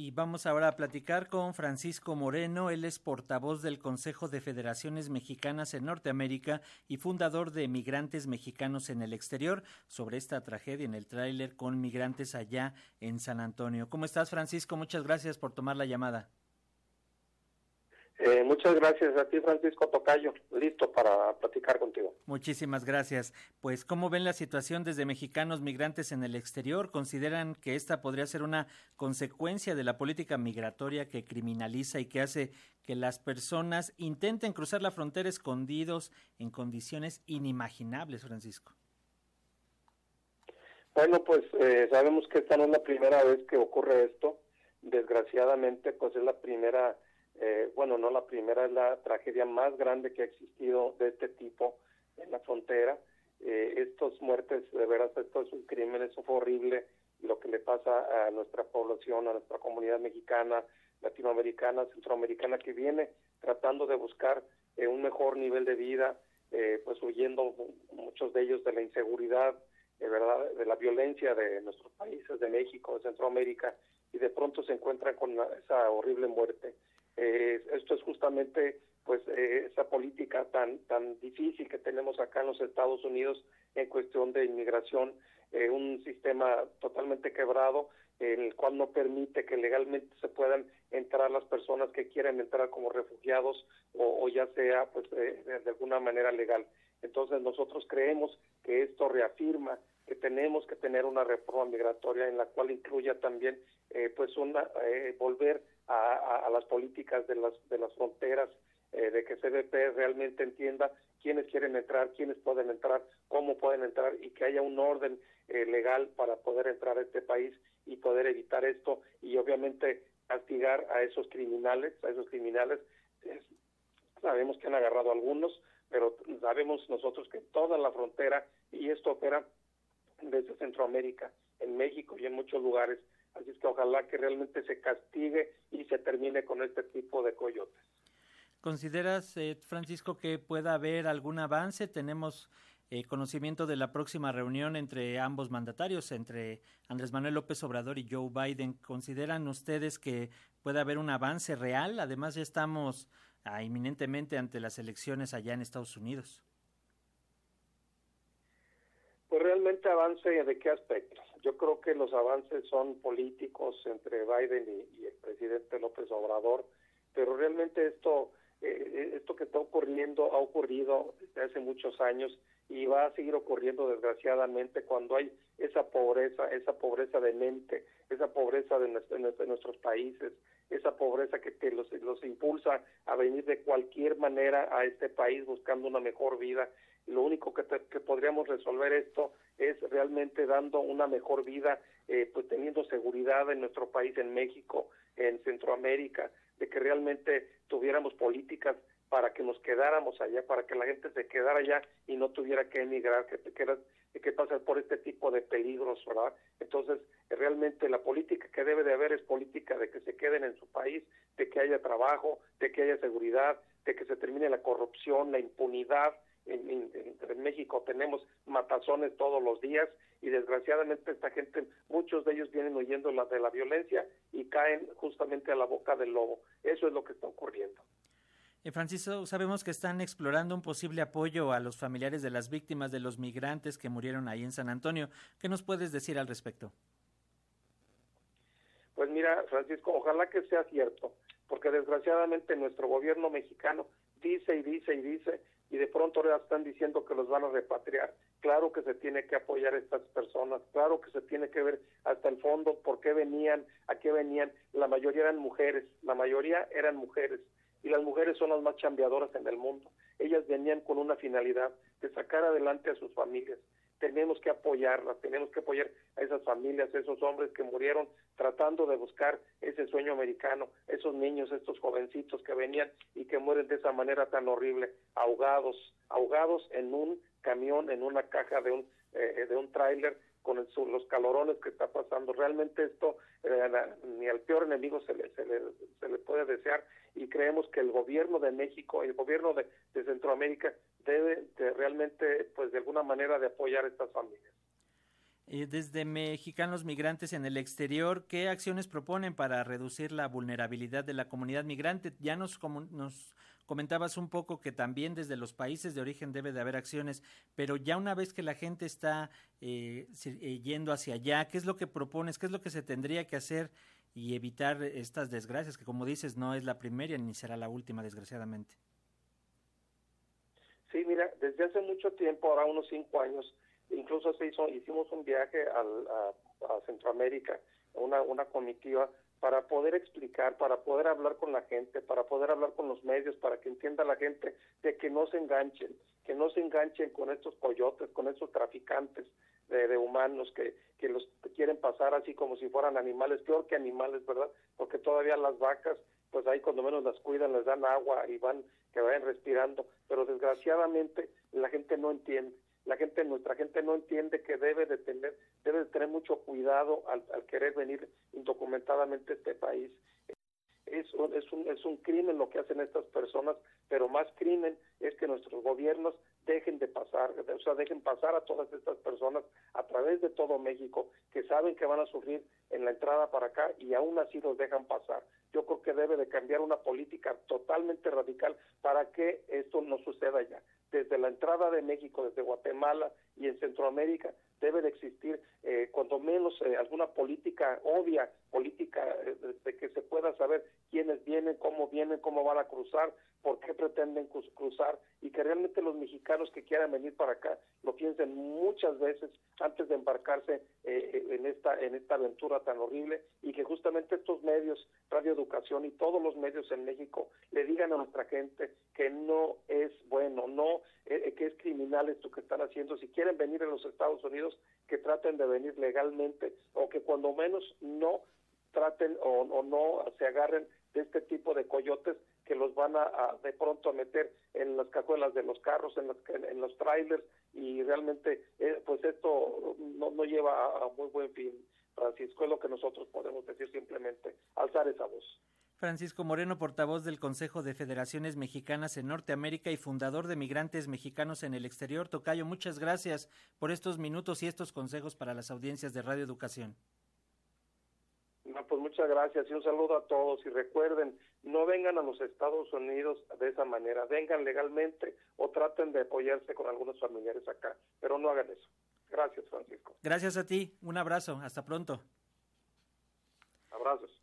Y vamos ahora a platicar con Francisco Moreno. Él es portavoz del Consejo de Federaciones Mexicanas en Norteamérica y fundador de Migrantes Mexicanos en el Exterior sobre esta tragedia en el tráiler con migrantes allá en San Antonio. ¿Cómo estás, Francisco? Muchas gracias por tomar la llamada. Eh, muchas gracias a ti, Francisco Tocayo. Listo para platicar contigo. Muchísimas gracias. Pues, ¿cómo ven la situación desde mexicanos migrantes en el exterior? ¿Consideran que esta podría ser una consecuencia de la política migratoria que criminaliza y que hace que las personas intenten cruzar la frontera escondidos en condiciones inimaginables, Francisco? Bueno, pues eh, sabemos que esta no es la primera vez que ocurre esto. Desgraciadamente, pues es la primera eh, bueno, no la primera, es la tragedia más grande que ha existido de este tipo en la frontera. Eh, estos muertes, de veras, esto es un crimen, eso fue horrible lo que le pasa a nuestra población, a nuestra comunidad mexicana, latinoamericana, centroamericana, que viene tratando de buscar eh, un mejor nivel de vida, eh, pues huyendo muchos de ellos de la inseguridad, de verdad, de la violencia de nuestros países, de México, de Centroamérica, y de pronto se encuentran con esa horrible muerte. Eh, esto es justamente pues eh, esa política tan tan difícil que tenemos acá en los Estados Unidos en cuestión de inmigración, eh, un sistema totalmente quebrado en el cual no permite que legalmente se puedan entrar las personas que quieren entrar como refugiados o, ya sea pues de, de alguna manera legal. Entonces nosotros creemos que esto reafirma que tenemos que tener una reforma migratoria en la cual incluya también eh, pues una eh, volver a, a, las políticas de las de las fronteras eh, de que CBP realmente entienda quiénes quieren entrar, quiénes pueden entrar, cómo pueden entrar y que haya un orden eh, legal para poder entrar a este país y poder evitar esto y obviamente castigar a esos criminales, a esos criminales. sabemos que han agarrado algunos, pero sabemos nosotros que toda la frontera y esto opera desde Centroamérica, en México y en muchos lugares Así es que ojalá que realmente se castigue y se termine con este tipo de coyotes. ¿Consideras, eh, Francisco, que pueda haber algún avance? Tenemos eh, conocimiento de la próxima reunión entre ambos mandatarios, entre Andrés Manuel López Obrador y Joe Biden. ¿Consideran ustedes que puede haber un avance real? Además, ya estamos ah, inminentemente ante las elecciones allá en Estados Unidos. Pues realmente avance de qué aspecto. Yo creo que los avances son políticos entre Biden y, el presidente López Obrador, pero realmente esto eh, esto que está ocurriendo ha ocurrido desde hace muchos años y va a seguir ocurriendo desgraciadamente cuando hay esa pobreza, esa pobreza de mente, esa pobreza de, nuestros países, esa pobreza que, que los impulsa a venir de cualquier manera a este país buscando una mejor vida lo único que, que podríamos resolver esto es realmente dando una mejor vida, eh, pues teniendo seguridad en nuestro país, en México, en Centroamérica, de que realmente tuviéramos políticas para que nos quedáramos allá, para que la gente se quedara allá y no tuviera que emigrar, que, que, que pasar por este tipo de peligros, ¿verdad? Entonces, realmente la política que debe de haber es política de que se queden en su país, de que haya trabajo, de que haya seguridad, de que se termine la corrupción, la impunidad, en, México tenemos matazones todos los días y desgraciadamente esta gente, muchos de ellos vienen huyendo la, de la violencia y caen justamente a la boca del lobo. Eso es lo que está ocurriendo. Eh, Francisco, sabemos que están explorando un posible apoyo a los familiares de las víctimas de los migrantes que murieron ahí en San Antonio. ¿Qué nos puedes decir al respecto? Pues mira, Francisco, ojalá que sea cierto, porque desgraciadamente nuestro gobierno mexicano dice y dice y dice y de pronto ahora están diciendo que los van a repatriar. Claro que se tiene que apoyar a estas personas, claro que se tiene que ver hasta el fondo por qué venían, a qué venían. La mayoría eran mujeres, la mayoría eran mujeres y las mujeres son las más chambeadoras en el mundo. Ellas venían con una finalidad de sacar adelante a sus familias, tenemos que apoyarlas, tenemos que apoyar a esas familias, a esos hombres que murieron tratando de buscar ese sueño americano, esos niños, estos jovencitos que venían y que mueren de esa manera tan horrible, ahogados, ahogados en un camión, en una caja de un eh, de un tráiler con los calorones que está pasando. Realmente esto eh, ni al peor enemigo se le, se le, se le puede desear y creemos que el gobierno de México, el gobierno de, de Centroamérica debe de realmente, pues de alguna manera, de apoyar a estas familias. Eh, desde Mexicanos Migrantes en el Exterior, ¿qué acciones proponen para reducir la vulnerabilidad de la comunidad migrante? Ya nos, nos comentabas un poco que también desde los países de origen debe de haber acciones, pero ya una vez que la gente está eh, eh, yendo hacia allá, ¿qué es lo que propones? ¿Qué es lo que se tendría que hacer y evitar estas desgracias, que como dices, no es la primera ni será la última, desgraciadamente? Sí, mira, desde hace mucho tiempo, ahora unos cinco años, incluso se hizo, hicimos un viaje al, a, Centroamérica, una, una comitiva, para poder explicar, para poder hablar con la gente, para poder hablar con los medios, para que entienda la gente de que no se enganchen, que no se enganchen con estos coyotes, con estos traficantes de, humanos que, que los quieren pasar así como si fueran animales, peor que animales, ¿verdad? Porque todavía las vacas, pues ahí cuando menos las cuidan, les dan agua y van, que vayan respirando, pero desgraciadamente la gente no entiende la gente, nuestra gente no entiende que debe de tener, debe de tener mucho cuidado al, querer venir indocumentadamente a este país. Es un, es, un, es un crimen lo que hacen estas personas, pero más crimen es que nuestros gobiernos dejen de pasar, o sea, dejen pasar a todas estas personas a través de todo México, que saben que van a sufrir en la entrada para acá y aún así los dejan pasar. Yo creo que debe de cambiar una política totalmente radical para que esto no suceda ya desde la entrada de México, desde Guatemala y en Centroamérica, debe de existir eh, cuando menos eh, alguna política obvia, política eh, de que se pueda saber quiénes vienen, cómo vienen, cómo van a cruzar, por qué pretenden cruzar y que realmente los mexicanos que quieran venir para acá lo piensen muchas veces antes de embarcarse en esta en esta aventura tan horrible y que justamente estos medios, Radio Educación y todos los medios en México le digan a nuestra gente que no es bueno, no que es criminal esto que están haciendo. Si quieren venir a los Estados Unidos, que traten de venir legalmente o que cuando menos no traten o, no se agarren de este tipo de coyotes que los van a, de pronto a meter en las cajuelas de los carros, en, en los trailers y realmente eh, pues esto no, no lleva a muy buen fin, Francisco, es lo que nosotros podemos decir simplemente, alzar esa voz. Francisco Moreno, portavoz del Consejo de Federaciones Mexicanas en Norteamérica y fundador de Migrantes Mexicanos en el Exterior. Tocayo, muchas gracias por estos minutos y estos consejos para las audiencias de Radio Educación. Muchas gracias y un saludo a todos. Y recuerden, no vengan a los Estados Unidos de esa manera, vengan legalmente o traten de apoyarse con algunos familiares acá, pero no hagan eso. Gracias, Francisco. Gracias a ti, un abrazo, hasta pronto. Abrazos.